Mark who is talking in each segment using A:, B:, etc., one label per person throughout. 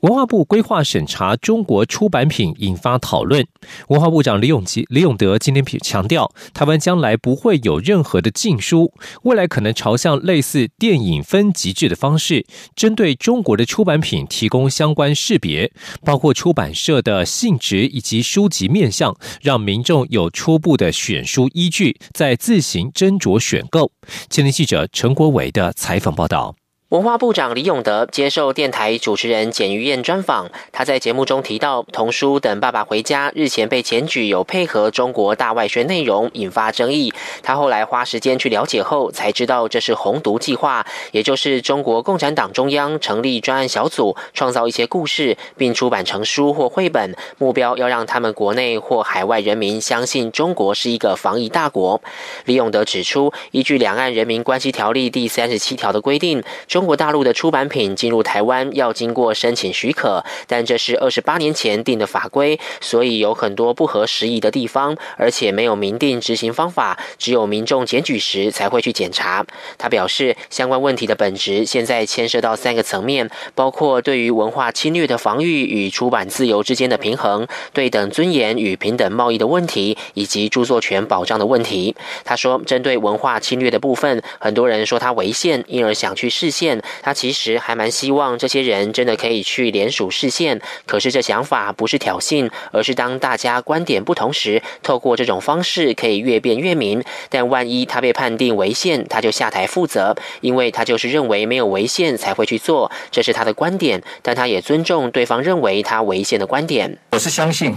A: 文化部规划审查中国出版品引发讨论。文化部长李永吉、李永德今天强调，台湾将来不会有任何的禁书，未来可能朝向类似电影分级制的方式，针对中国的出版品提供相关识别，包括出版社的性质以及书籍面向，让民众有初步的选书依据，再自行斟酌选购。前天记者陈国伟的采访报道。
B: 文化部长李永德接受电台主持人简于燕专访，他在节目中提到，童书等《爸爸回家》日前被检举有配合中国大外宣内容，引发争议。他后来花时间去了解后，才知道这是红读计划，也就是中国共产党中央成立专案小组，创造一些故事，并出版成书或绘本，目标要让他们国内或海外人民相信中国是一个防疫大国。李永德指出，依据《两岸人民关系条例》第三十七条的规定，中中国大陆的出版品进入台湾要经过申请许可，但这是二十八年前定的法规，所以有很多不合时宜的地方，而且没有明定执行方法，只有民众检举时才会去检查。他表示，相关问题的本质现在牵涉到三个层面，包括对于文化侵略的防御与出版自由之间的平衡、对等尊严与平等贸易的问题，以及著作权保障的问题。他说，针对文化侵略的部分，很多人说他违宪，因而想去视线。他其实还蛮希望这些人真的可以去联署视线，可是这想法不是挑衅，而是当大家观点不同时，透过这种方式可以越辩越明。但万一他被判定违宪，他就下台负责，因为他就是认为没有违宪才会去做，这是他的观点。但他也尊重对方认为他违宪的观点。
C: 我是相信。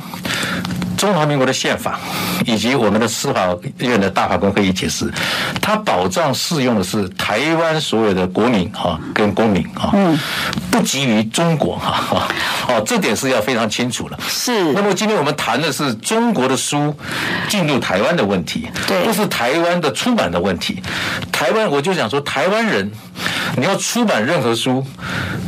C: 中华民国的宪法以及我们的司法院的大法官会议解释，它保障适用的是台湾所有的国民哈跟公民哈，不基于中国哈，哦，这点是要非常清楚了。是。那么今天我们谈的是中国的书进入台湾的问题，对，不是台湾的出版的问题。台湾我就想说，台湾人你要出版任何书，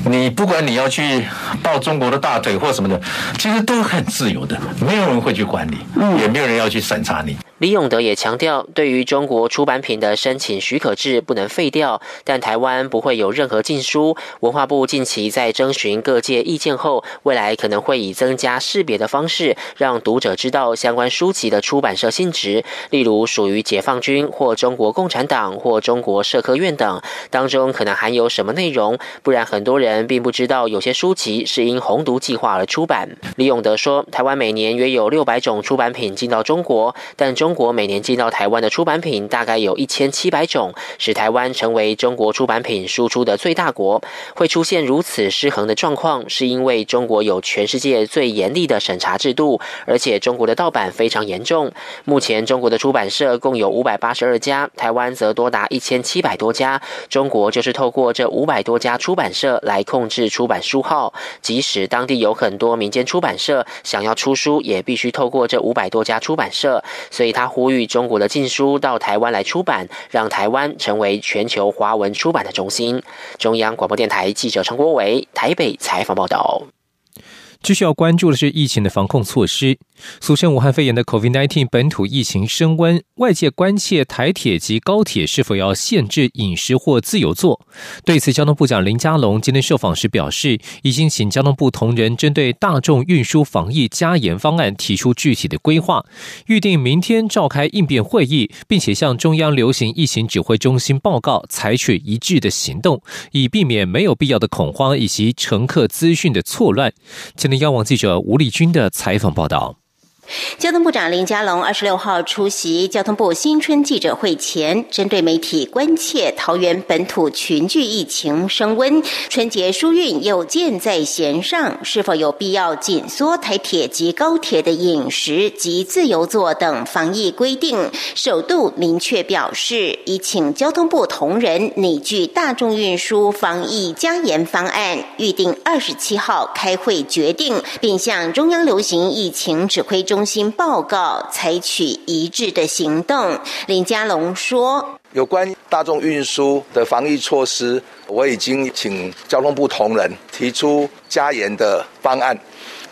C: 你不管你要去抱中国的大腿或什么的，其实都很自由的，没有人会去。管理，也没有人要去审查你。
B: 李永德也强调，对于中国出版品的申请许可制不能废掉，但台湾不会有任何禁书。文化部近期在征询各界意见后，未来可能会以增加识别的方式，让读者知道相关书籍的出版社性质，例如属于解放军或中国共产党或中国社科院等，当中可能含有什么内容，不然很多人并不知道有些书籍是因红读计划而出版。李永德说，台湾每年约有六百种出版品进到中国，但中中国每年进到台湾的出版品大概有一千七百种，使台湾成为中国出版品输出的最大国。会出现如此失衡的状况，是因为中国有全世界最严厉的审查制度，而且中国的盗版非常严重。目前中国的出版社共有五百八十二家，台湾则多达一千七百多家。中国就是透过这五百多家出版社来控制出版书号，即使当地有很多民间出版社想要出书，也必须透过这五百多家出版社，所以。他呼吁中国的禁书到台湾来出版，让台湾成为全球华文出版的中心。中央广播电台记者陈国伟台北采访报道。
A: 继续要关注的是疫情的防控措施。俗称武汉肺炎的 COVID-19 本土疫情升温，外界关切台铁及高铁是否要限制饮食或自由坐。对此，交通部长林佳龙今天受访时表示，已经请交通部同仁针对大众运输防疫加严方案提出具体的规划，预定明天召开应变会议，并且向中央流行疫情指挥中心报告，采取一致的行动，以避免没有必要的恐慌以及乘客资讯的错乱。今天，央网记者吴丽君的采访报道。
D: 交通部长林佳龙二十六号出席交通部新春记者会前，针对媒体关切桃园本土群聚疫情升温，春节疏运又箭在弦上，是否有必要紧缩台铁及高铁的饮食及自由座等防疫规定？首度明确表示，已请交通部同仁拟具大众运输防疫加严方案，预定二十七号开会决定，并向中央流行疫情指挥中。中心报告，采取一致的行动。林佳龙说：“
E: 有关大众运输的防疫措施，我已经请交通部同仁提出加严的方案，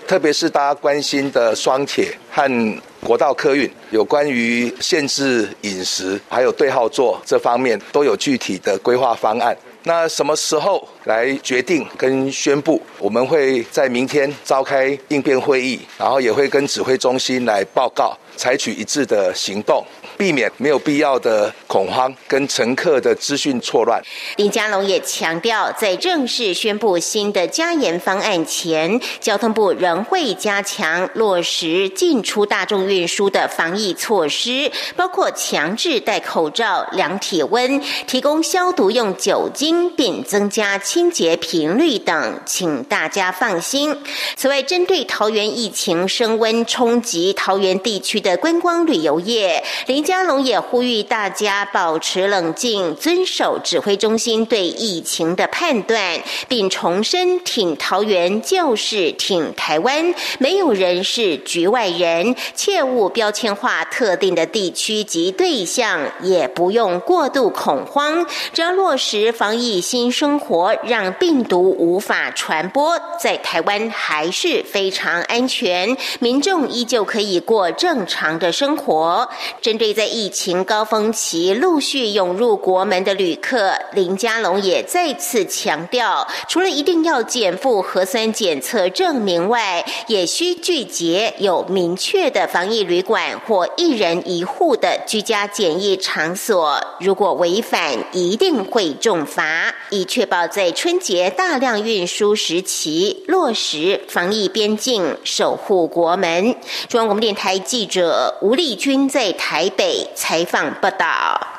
E: 特别是大家关心的双铁和国道客运，有关于限制饮食还有对号座这方面，都有具体的规划方案。”那什么时候来决定跟宣布？我们会在明天召开应变会议，然后也会跟指挥中心来报告，采取一致的行动。避免没有必要的恐慌跟乘客的资讯错乱。
D: 林佳龙也强调，在正式宣布新的加严方案前，交通部仍会加强落实进出大众运输的防疫措施，包括强制戴口罩、量体温、提供消毒用酒精，并增加清洁频率等，请大家放心。此外，针对桃园疫情升温冲击桃园地区的观光旅游业，林。嘉龙也呼吁大家保持冷静，遵守指挥中心对疫情的判断，并重申挺桃园就是挺台湾，没有人是局外人，切勿标签化特定的地区及对象，也不用过度恐慌。只要落实防疫新生活，让病毒无法传播，在台湾还是非常安全，民众依旧可以过正常的生活。针对。在疫情高峰期陆续涌入国门的旅客，林佳龙也再次强调，除了一定要减负核酸检测证明外，也需拒绝有明确的防疫旅馆或一人一户的居家检疫场所。如果违反，一定会重罚，以确保在春节大量运输时期落实防疫边境，守护国门。中央广播电台记者吴丽君在台北。采访报道。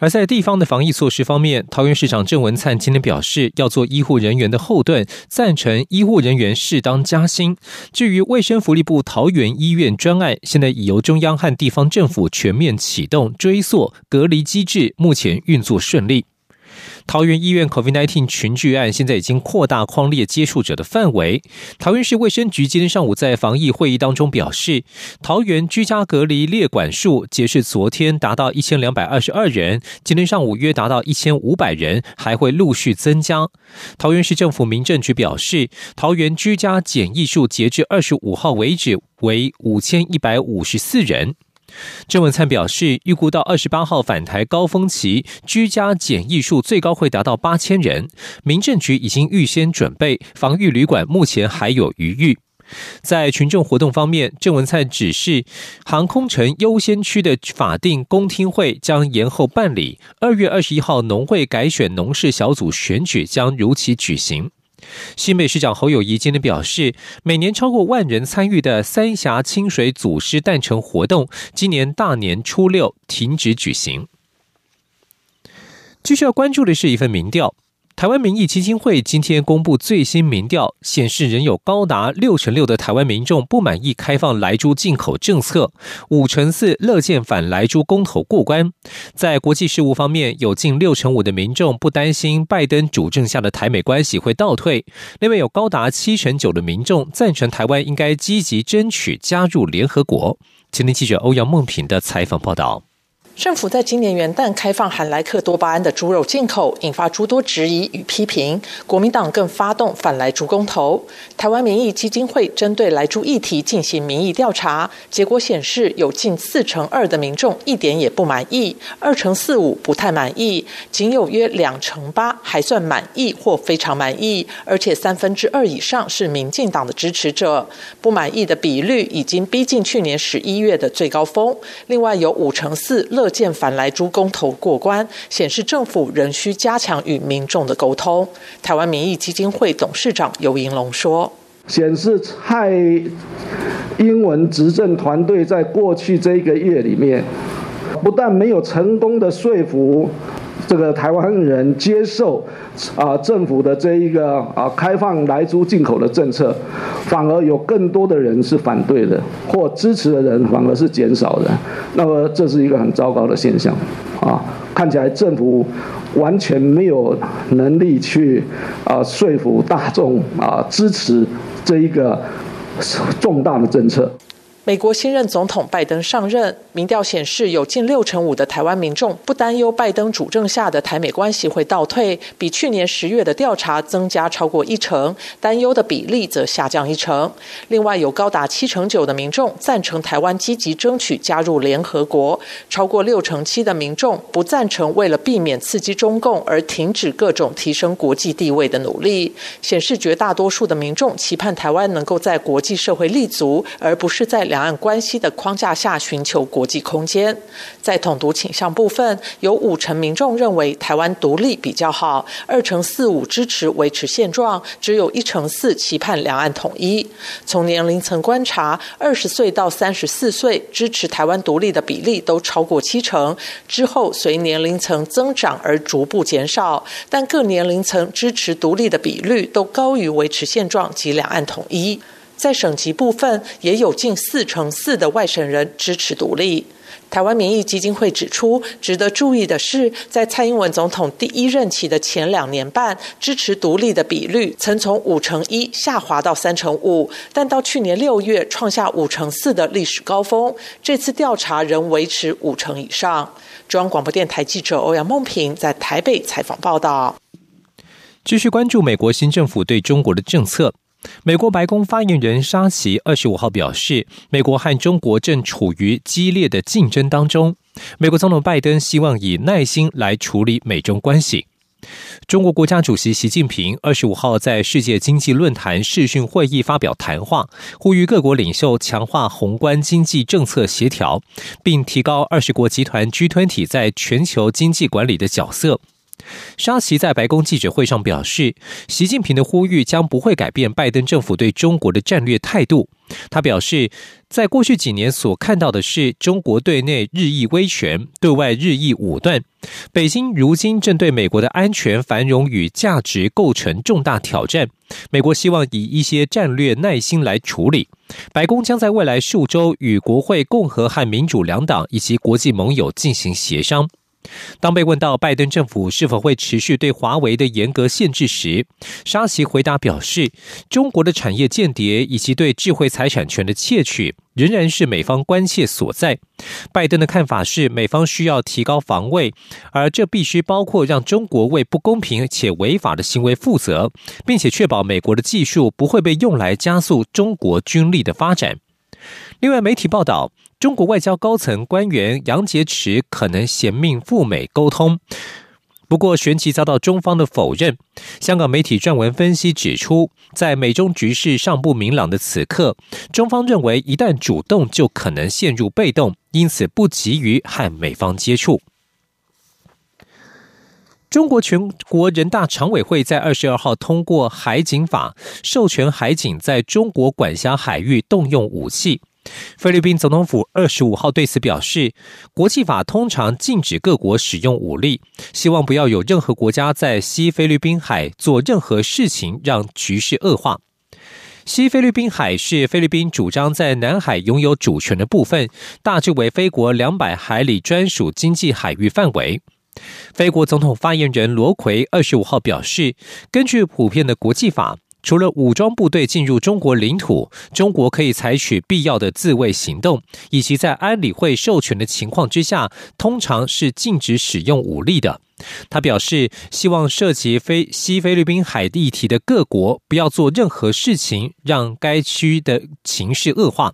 A: 而在地方的防疫措施方面，桃园市长郑文灿今天表示，要做医护人员的后盾，赞成医护人员适当加薪。至于卫生福利部桃园医院专案，现在已由中央和地方政府全面启动追溯隔离机制，目前运作顺利。桃园医院 COVID-19 群聚案现在已经扩大框列接触者的范围。桃园市卫生局今天上午在防疫会议当中表示，桃园居家隔离列管数截至昨天达到一千两百二十二人，今天上午约达到一千五百人，还会陆续增加。桃园市政府民政局表示，桃园居家检疫数截至二十五号为止为五千一百五十四人。郑文灿表示，预估到二十八号返台高峰期，居家检疫数最高会达到八千人。民政局已经预先准备防御旅馆，目前还有余裕。在群众活动方面，郑文灿指示，航空城优先区的法定公听会将延后办理。二月二十一号农会改选农事小组选举将如期举行。新北市长侯友谊今天表示，每年超过万人参与的三峡清水祖师诞辰活动，今年大年初六停止举行。继续要关注的是一份民调。台湾民意基金会今天公布最新民调，显示仍有高达六成六的台湾民众不满意开放莱猪进口政策，五成四乐见反莱猪公投过关。在国际事务方面，有近六成五的民众不担心拜登主政下的台美关系会倒退，另外有高达七成九的民众赞成台湾应该积极争取加入联合国。今天记者欧阳梦平的采访报道。
F: 政府在今年元旦开放含莱克多巴胺的猪肉进口，引发诸多质疑与批评。国民党更发动反莱猪公投。台湾民意基金会针对莱猪议题进行民意调查，结果显示有近四成二的民众一点也不满意，二成四五不太满意，仅有约两成八还算满意或非常满意，而且三分之二以上是民进党的支持者。不满意的比率已经逼近去年十一月的最高峰。另外有五成四乐。见反来猪公投过关，显示政府仍需加强与民众的沟通。台湾民意基金会董事长尤银龙说：“
G: 显示蔡英文执政团队在过去这一个月里面，不但没有成功的说服。”这个台湾人接受啊政府的这一个啊开放来猪进口的政策，反而有更多的人是反对的，或支持的人反而是减少的。那么这是一个很糟糕的现象啊！看起来政府完全没有能力去啊说服大众啊支持这一个重大的政策。
F: 美国新任总统拜登上任，民调显示有近六成五的台湾民众不担忧拜登主政下的台美关系会倒退，比去年十月的调查增加超过一成，担忧的比例则下降一成。另外，有高达七成九的民众赞成台湾积极争取加入联合国，超过六成七的民众不赞成为了避免刺激中共而停止各种提升国际地位的努力，显示绝大多数的民众期盼台湾能够在国际社会立足，而不是在两。两岸关系的框架下寻求国际空间，在统独倾向部分，有五成民众认为台湾独立比较好，二成四五支持维持现状，只有一成四期盼两岸统一。从年龄层观察，二十岁到三十四岁支持台湾独立的比例都超过七成，之后随年龄层增长而逐步减少，但各年龄层支持独立的比率都高于维持现状及两岸统一。在省级部分，也有近四成四的外省人支持独立。台湾民意基金会指出，值得注意的是，在蔡英文总统第一任期的前两年半，支持独立的比率曾从五成一下滑到三成五，但到去年六月创下五成四的历史高峰。这次调查仍维持五成以上。中央广播电台记者欧阳梦平在台北采访报道。
A: 继续关注美国新政府对中国的政策。美国白宫发言人沙奇二十五号表示，美国和中国正处于激烈的竞争当中。美国总统拜登希望以耐心来处理美中关系。中国国家主席习近平二十五号在世界经济论坛视讯会议发表谈话，呼吁各国领袖强化宏观经济政策协调，并提高二十国集团 G20 在全球经济管理的角色。沙奇在白宫记者会上表示，习近平的呼吁将不会改变拜登政府对中国的战略态度。他表示，在过去几年所看到的是中国对内日益威权，对外日益武断。北京如今正对美国的安全、繁荣与价值构成重大挑战。美国希望以一些战略耐心来处理。白宫将在未来数周与国会共和和民主两党以及国际盟友进行协商。当被问到拜登政府是否会持续对华为的严格限制时，沙奇回答表示：“中国的产业间谍以及对智慧财产权的窃取仍然是美方关切所在。拜登的看法是，美方需要提高防卫，而这必须包括让中国为不公平且违法的行为负责，并且确保美国的技术不会被用来加速中国军力的发展。”另外，媒体报道。中国外交高层官员杨洁篪可能衔命赴美沟通，不过旋即遭到中方的否认。香港媒体撰文分析指出，在美中局势尚不明朗的此刻，中方认为一旦主动就可能陷入被动，因此不急于和美方接触。中国全国人大常委会在二十二号通过海警法，授权海警在中国管辖海域动用武器。菲律宾总统府二十五号对此表示，国际法通常禁止各国使用武力，希望不要有任何国家在西菲律宾海做任何事情让局势恶化。西菲律宾海是菲律宾主张在南海拥有主权的部分，大致为菲国两百海里专属经济海域范围。菲国总统发言人罗奎二十五号表示，根据普遍的国际法。除了武装部队进入中国领土，中国可以采取必要的自卫行动，以及在安理会授权的情况之下，通常是禁止使用武力的。他表示，希望涉及非西菲律宾海地题的各国不要做任何事情，让该区的情势恶化。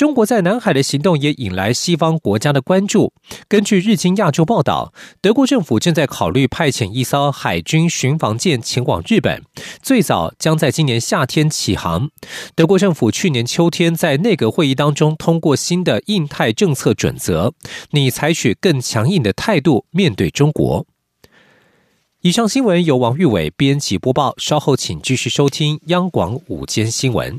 A: 中国在南海的行动也引来西方国家的关注。根据日经亚洲报道，德国政府正在考虑派遣一艘海军巡防舰前往日本，最早将在今年夏天起航。德国政府去年秋天在内阁会议当中通过新的印太政策准则，拟采取更强硬的态度面对中国。以上新闻由王玉伟编辑播报，稍后请继续收听央广午间新闻。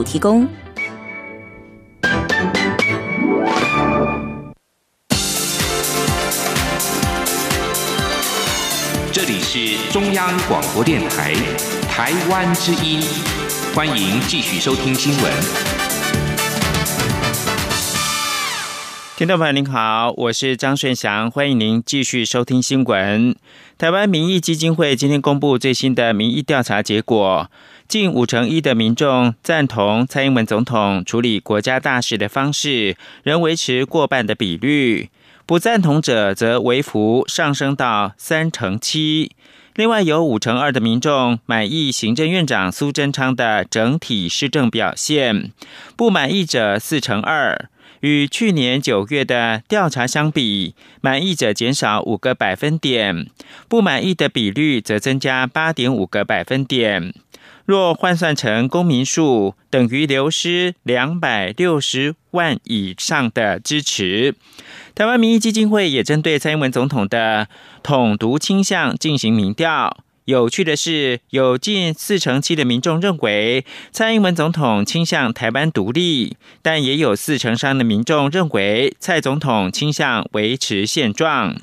H: 提供。
I: 这里是中央广播电台台湾之音欢迎继续收听新闻。
H: 听众朋友您好我是张顺祥欢迎您继续收听新闻。台湾民意基金会今天公布最新的民意调查结果近五成一的民众赞同蔡英文总统处理国家大事的方式，仍维持过半的比率。不赞同者则微幅上升到三成七，另外有五成二的民众满意行政院长苏贞昌的整体施政表现，不满意者四成二。与去年九月的调查相比，满意者减少五个百分点，不满意的比率则增加八点五个百分点。若换算成公民数，等于流失两百六十万以上的支持。台湾民意基金会也针对蔡英文总统的统独倾向进行民调。有趣的是，有近四成七的民众认为蔡英文总统倾向台湾独立，但也有四成三的民众认为蔡总统倾向维持现状。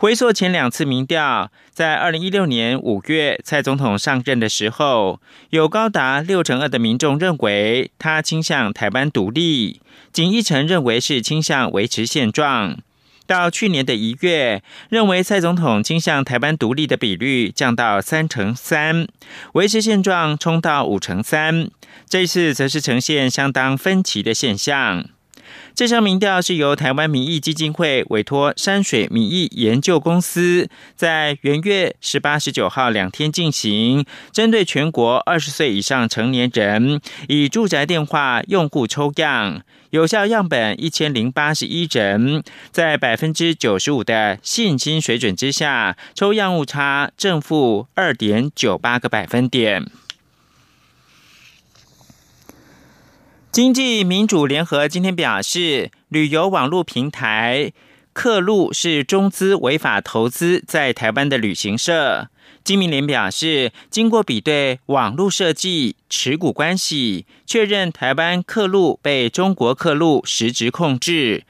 H: 回溯前两次民调，在二零一六年五月蔡总统上任的时候，有高达六成二的民众认为他倾向台湾独立，仅一成认为是倾向维持现状。到去年的一月，认为蔡总统倾向台湾独立的比率降到三成三，维持现状冲到五成三。这次则是呈现相当分歧的现象。这项民调是由台湾民意基金会委托山水民意研究公司在元月十八、十九号两天进行，针对全国二十岁以上成年人以住宅电话用户抽样，有效样本一千零八十一人，在百分之九十五的信心水准之下，抽样误差正负二点九八个百分点。经济民主联合今天表示，旅游网络平台客路是中资违法投资在台湾的旅行社。金明联表示，经过比对网络设计、持股关系，确认台湾客路被中国客路实质控制。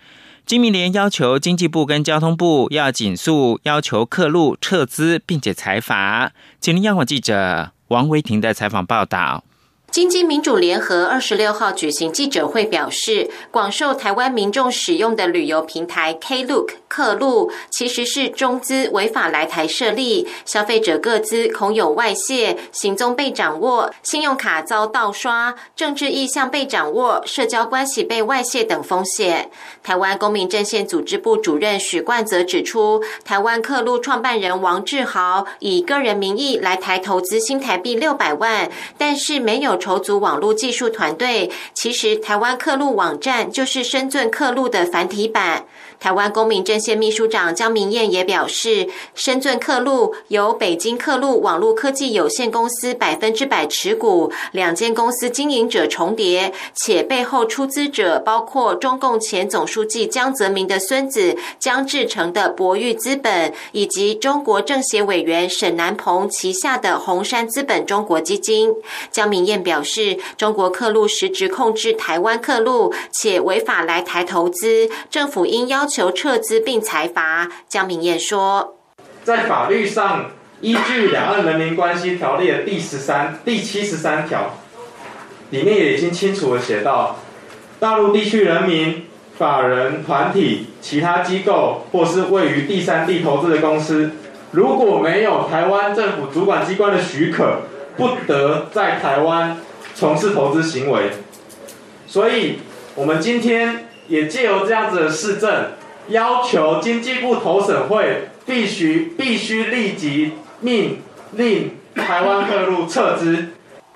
H: 金明联要求经济部跟交通部要紧速要求客路撤资，并且裁罚。请听央广记者王维婷的采访报道。
J: 金鸡民主联合二十六号举行记者会，表示广受台湾民众使用的旅游平台 Klook 客路，其实是中资违法来台设立，消费者各资恐有外泄、行踪被掌握、信用卡遭盗刷、政治意向被掌握、社交关系被外泄等风险。台湾公民阵线组织部主任许冠泽指出，台湾客路创办人王志豪以个人名义来台投资新台币六百万，但是没有。筹组网络技术团队，其实台湾客路网站就是深圳客路的繁体版。台湾公民阵线秘书长江明燕也表示，深圳客路由北京客路网络科技有限公司百分之百持股，两间公司经营者重叠，且背后出资者包括中共前总书记江泽民的孙子江志成的博裕资本，以及中国政协委员沈南鹏旗下的红杉资本中国基金。江明燕表示，中国客路实质控制台湾客路，且违法来台投资，政府应要。求撤资并裁罚，江明燕说：“
K: 在法律上，依据《两岸人民关系条例》的第十三、第七十三条，里面也已经清楚的写到，大陆地区人民、法人团体、其他机构或是位于第三地投资的公司，如果没有台湾政府主管机关的许可，不得在台湾从事投资行为。所以，我们今天也借由这样子的市政。”要求经济部投审会必须必须立即命令台湾各路撤资。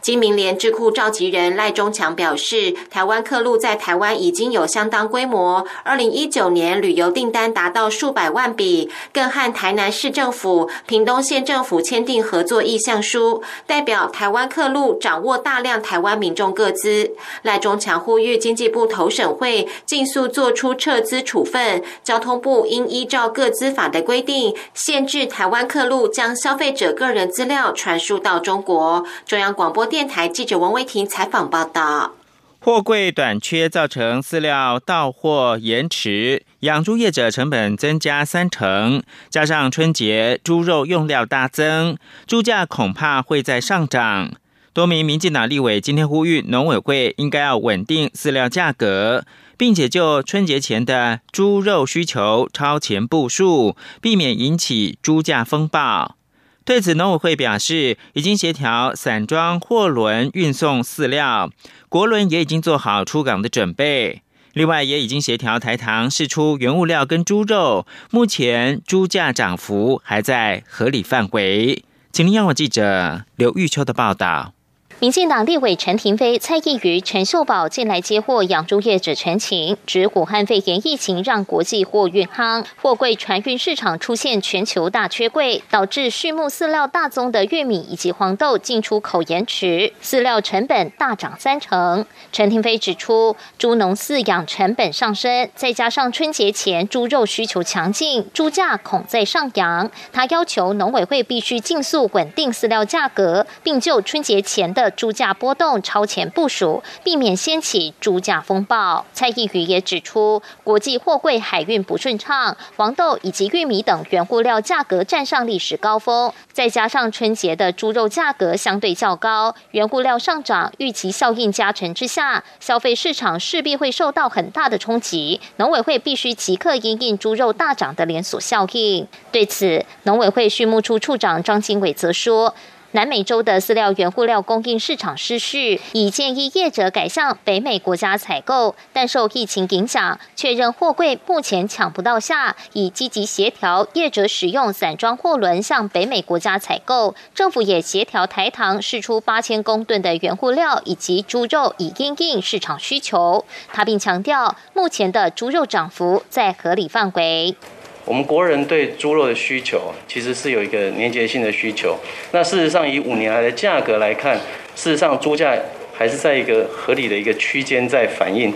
J: 金明联智库召集人赖中强表示，台湾客路在台湾已经有相当规模，二零一九年旅游订单达到数百万笔，更和台南市政府、屏东县政府签订合作意向书，代表台湾客路掌握大量台湾民众各资。赖中强呼吁经济部投审会尽速做出撤资处分，交通部应依照各资法的规定，限制台湾客路将消费者个人资料传输到中国。中央广播。电台记者王维婷采访报道。
H: 货柜短缺造成饲料到货延迟，养猪业者成本增加三成，加上春节猪肉用料大增，猪价恐怕会再上涨。多名民进党立委今天呼吁农委会应该要稳定饲料价格，并且就春节前的猪肉需求超前部署，避免引起猪价风暴。对此，农委会表示，已经协调散装货轮运送饲料，国轮也已经做好出港的准备。另外，也已经协调台糖释出原物料跟猪肉，目前猪价涨幅还在合理范围。请您央广记者刘玉秋的报道。
L: 民进党立委陈廷飞、蔡意瑜、陈秀宝近来接获养猪业者陈情，指武汉肺炎疫情让国际货运夯，货柜船运市场出现全球大缺柜，导致畜牧饲料大宗的玉米以及黄豆进出口延迟，饲料成本大涨三成。陈廷飞指出，猪农饲养成本上升，再加上春节前猪肉需求强劲，猪价恐再上扬。他要求农委会必须尽速稳定饲料价格，并就春节前的猪价波动超前部署，避免掀起猪价风暴。蔡意瑜也指出，国际货柜海运不顺畅，黄豆以及玉米等原物料价格站上历史高峰，再加上春节的猪肉价格相对较高，原物料上涨，预期效应加成之下，消费市场势必会受到很大的冲击。农委会必须即刻因应猪肉大涨的连锁效应。对此，农委会畜牧处处长张经纬则说。南美洲的饲料原物料供应市场失序，已建议业者改向北美国家采购，但受疫情影响，确认货柜目前抢不到下，已积极协调业者使用散装货轮向北美国家采购。政府也协调台糖释出八千公吨的原物料以及猪肉，以应应市场需求。他并强调，目前的猪肉涨幅在合理范围。
M: 我们国人对猪肉的需求，其实是有一个年节性的需求。那事实上，以五年来的价格来看，事实上猪价还是在一个合理的一个区间在反映。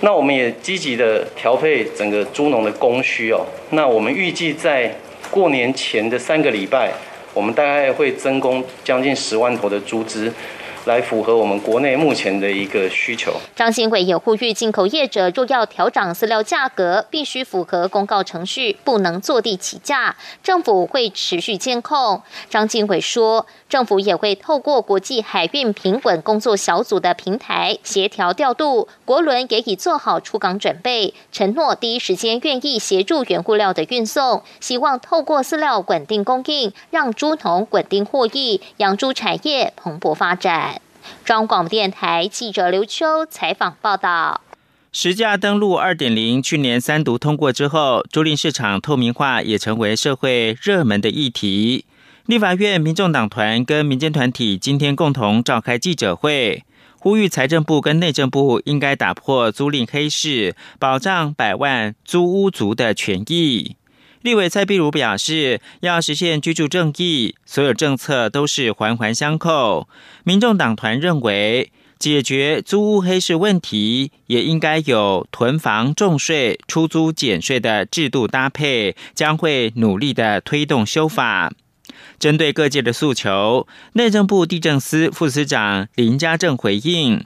M: 那我们也积极的调配整个猪农的供需哦。那我们预计在过年前的三个礼拜，我们大概会增供将近十万头的猪只。来符合我们国内目前的一个需求。
L: 张新伟也呼吁进口业者，若要调涨饲料价格，必须符合公告程序，不能坐地起价。政府会持续监控。张经伟说，政府也会透过国际海运平稳工作小组的平台协调调度，国轮也已做好出港准备，承诺第一时间愿意协助原物料的运送，希望透过饲料稳定供应，让猪农稳定获益，养猪产业蓬勃发展。中广电台记者刘秋采访报道：
H: 实价登录二点零去年三读通过之后，租赁市场透明化也成为社会热门的议题。立法院民众党团跟民间团体今天共同召开记者会，呼吁财政部跟内政部应该打破租赁黑市，保障百万租屋族的权益。立委蔡碧如表示，要实现居住正义，所有政策都是环环相扣。民众党团认为，解决租屋黑市问题，也应该有囤房重税、出租减税的制度搭配，将会努力的推动修法。针对各界的诉求，内政部地政司副司长林家正回应。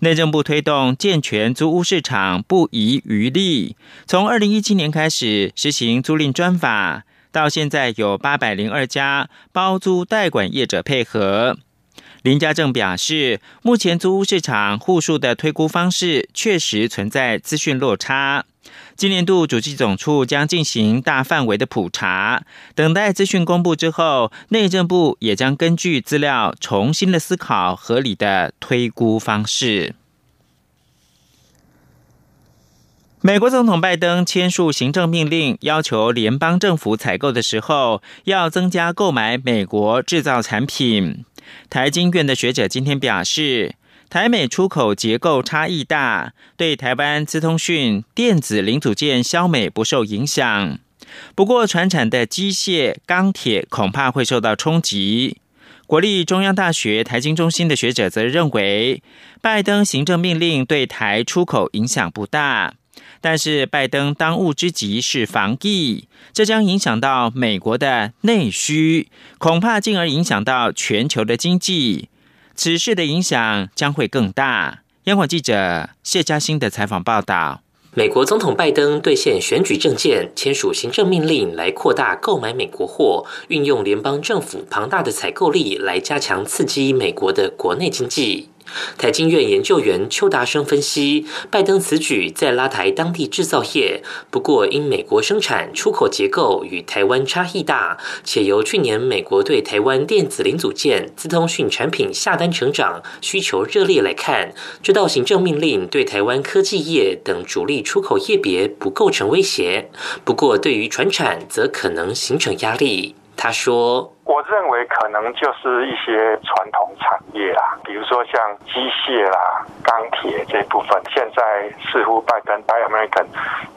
H: 内政部推动健全租屋市场，不遗余力。从二零一七年开始实行租赁专法，到现在有八百零二家包租代管业者配合。林家正表示，目前租屋市场户数的推估方式确实存在资讯落差。今年度主计总处将进行大范围的普查，等待资讯公布之后，内政部也将根据资料重新的思考合理的推估方式。美国总统拜登签署行政命令，要求联邦政府采购的时候要增加购买美国制造产品。台经院的学者今天表示。台美出口结构差异大，对台湾资通讯电子零组件销美不受影响。不过，船产的机械、钢铁恐怕会受到冲击。国立中央大学台经中心的学者则认为，拜登行政命令对台出口影响不大，但是拜登当务之急是防疫，这将影响到美国的内需，恐怕进而影响到全球的经济。此事的影响将会更大。央广记者谢嘉欣的采访报道。
N: 美国总统拜登兑现选举政见，签署行政命令来扩大购买美国货，运用联邦政府庞大的采购力来加强刺激美国的国内经济。台经院研究员邱达生分析，拜登此举在拉抬当地制造业。不过，因美国生产出口结构与台湾差异大，且由去年美国对台湾电子零组件、资通讯产品下单成长，需求热烈来看，这道行政命令对台湾科技业等主力出口业别不构成威胁。不过，对于船产则可能形成压力。他说。
O: 我认为可能就是一些传统产业啦，比如说像机械啦、钢铁这部分，现在似乎拜登 Buy American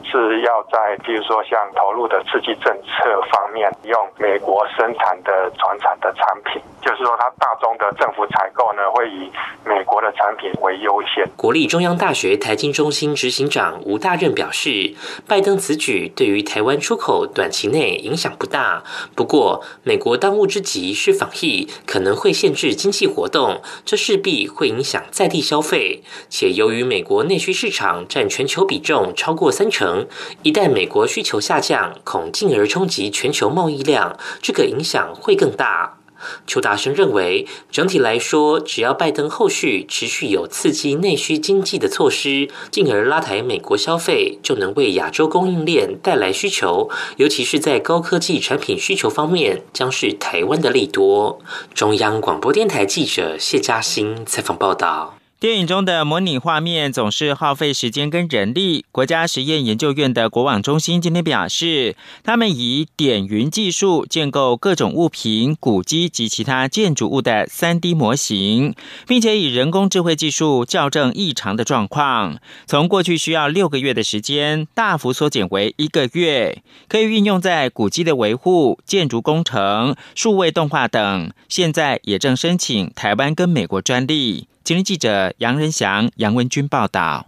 O: 是要在，比如说像投入的刺激政策方面，用美国生产的传产的产品，就是说他大宗的政府采购呢，会以美国的产品为优先。
N: 国立中央大学财经中心执行长吴大任表示，拜登此举对于台湾出口短期内影响不大，不过美国当务之急是防疫，可能会限制经济活动，这势必会影响在地消费。且由于美国内需市场占全球比重超过三成，一旦美国需求下降，恐进而冲击全球贸易量，这个影响会更大。邱大生认为，整体来说，只要拜登后续持续有刺激内需经济的措施，进而拉抬美国消费，就能为亚洲供应链带来需求，尤其是在高科技产品需求方面，将是台湾的利多。中央广播电台记者谢嘉欣采访报道。
H: 电影中的模拟画面总是耗费时间跟人力。国家实验研究院的国网中心今天表示，他们以点云技术建构各种物品、古迹及其他建筑物的三 D 模型，并且以人工智慧技术校正异常的状况。从过去需要六个月的时间，大幅缩减为一个月，可以运用在古迹的维护、建筑工程、数位动画等。现在也正申请台湾跟美国专利。今日记者杨仁祥、杨文军报道。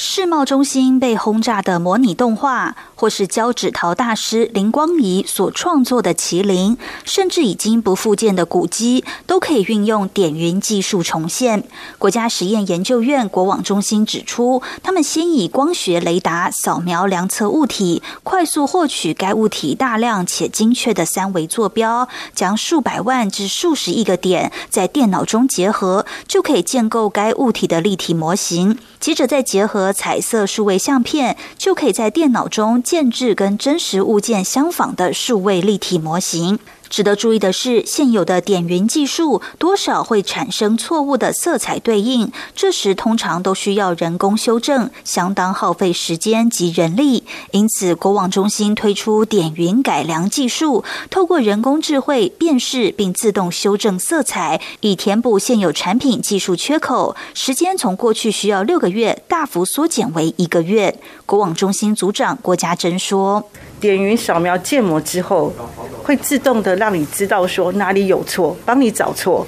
P: 世贸中心被轰炸的模拟动画，或是胶纸陶大师林光仪所创作的麒麟，甚至已经不复建的古迹，都可以运用点云技术重现。国家实验研究院国网中心指出，他们先以光学雷达扫描量测物体，快速获取该物体大量且精确的三维坐标，将数百万至数十亿个点在电脑中结合，就可以建构该物体的立体模型。接着再结合彩色数位相片，就可以在电脑中建制跟真实物件相仿的数位立体模型。值得注意的是，现有的点云技术多少会产生错误的色彩对应，这时通常都需要人工修正，相当耗费时间及人力。因此，国网中心推出点云改良技术，透过人工智慧辨识并自动修正色彩，以填补现有产品技术缺口。时间从过去需要六个月，大幅缩减为一个月。国网中心组长郭家珍说。
Q: 点云扫描建模之后，会自动的让你知道说哪里有错，帮你找错。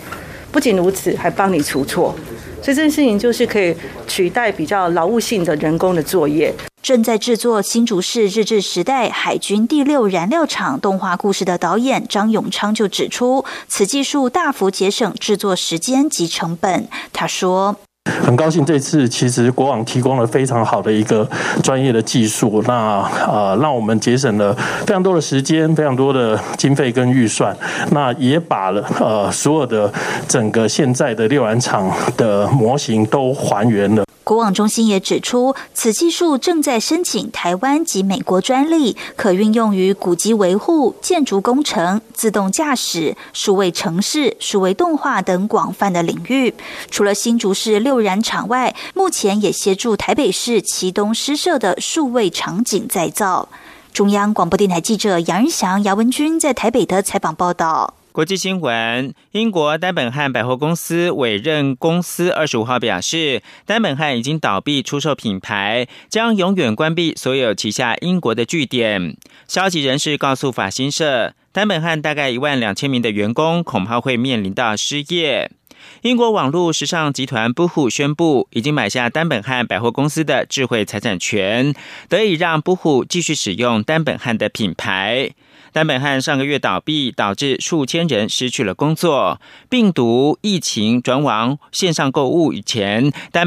Q: 不仅如此，还帮你除错。所以这件事情就是可以取代比较劳务性的人工的作业。
P: 正在制作新竹市日治时代海军第六燃料厂动画故事的导演张永昌就指出，此技术大幅节省制作时间及成本。他说。
R: 很高兴这次其实国网提供了非常好的一个专业的技术，那呃让我们节省了非常多的时间、非常多的经费跟预算，那也把了呃所有的整个现在的六安厂的模型都还原了。
P: 国网中心也指出，此技术正在申请台湾及美国专利，可运用于古籍维护、建筑工程、自动驾驶、数位城市、数位动画等广泛的领域。除了新竹市六燃厂外，目前也协助台北市旗东施设的数位场景再造。中央广播电台记者杨仁祥、姚文君在台北的采访报道。
H: 国际新闻：英国丹本汉百货公司委任公司二十五号表示，丹本汉已经倒闭出售品牌，将永远关闭所有旗下英国的据点。消息人士告诉法新社，丹本汉大概一万两千名的员工恐怕会面临到失业。英国网络时尚集团 Boohoo 宣布，已经买下丹本汉百货公司的智慧财产权，得以让 Boohoo 继续使用丹本汉的品牌。丹本汉上个月倒闭，导致数千人失去了工作。病毒疫情转往线上购物以前，丹